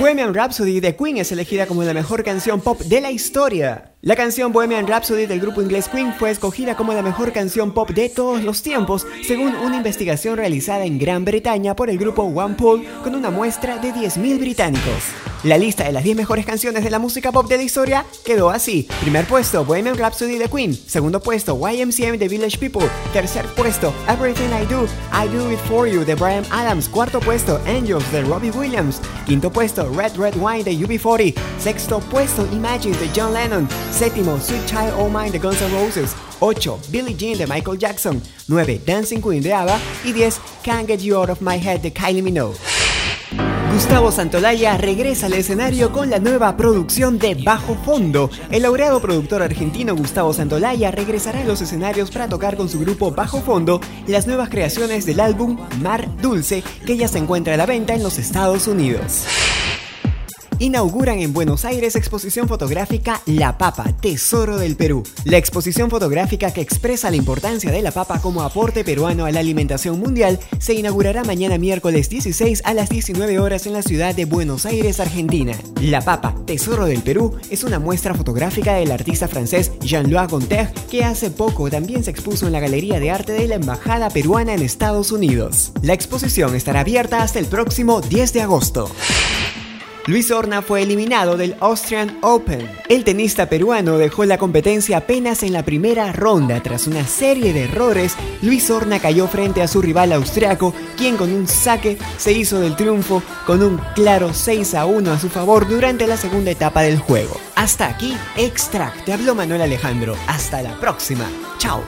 Bohemian Rhapsody de Queen es elegida como la mejor canción pop de la historia. La canción Bohemian Rhapsody del grupo inglés Queen fue escogida como la mejor canción pop de todos los tiempos, según una investigación realizada en Gran Bretaña por el grupo OnePoll con una muestra de 10.000 británicos. La lista de las 10 mejores canciones de la música pop de la historia quedó así. Primer puesto, Bohemian Rhapsody de Queen. Segundo puesto, YMCM de Village People. Tercer puesto, Everything I Do, I Do It For You de Brian Adams. Cuarto puesto, Angels de Robbie Williams. Quinto puesto, Red Red Wine de UB40. Sexto puesto, Imagine de John Lennon. Séptimo, Sweet Child O' Mine de Guns N' Roses. 8. Billie Jean de Michael Jackson. 9. Dancing Queen de ABBA. Y 10. Can't Get You Out of My Head de Kylie Minogue. Gustavo Santolaya regresa al escenario con la nueva producción de Bajo Fondo. El laureado productor argentino Gustavo Santolaya regresará a los escenarios para tocar con su grupo Bajo Fondo las nuevas creaciones del álbum Mar Dulce, que ya se encuentra a la venta en los Estados Unidos inauguran en Buenos Aires exposición fotográfica La Papa, Tesoro del Perú. La exposición fotográfica que expresa la importancia de la papa como aporte peruano a la alimentación mundial se inaugurará mañana miércoles 16 a las 19 horas en la ciudad de Buenos Aires, Argentina. La Papa, Tesoro del Perú, es una muestra fotográfica del artista francés Jean-Louis Gonter que hace poco también se expuso en la Galería de Arte de la Embajada Peruana en Estados Unidos. La exposición estará abierta hasta el próximo 10 de agosto. Luis Horna fue eliminado del Austrian Open. El tenista peruano dejó la competencia apenas en la primera ronda. Tras una serie de errores, Luis Horna cayó frente a su rival austriaco, quien con un saque se hizo del triunfo con un claro 6 a 1 a su favor durante la segunda etapa del juego. Hasta aquí, Extract. Te habló Manuel Alejandro. Hasta la próxima. Chao.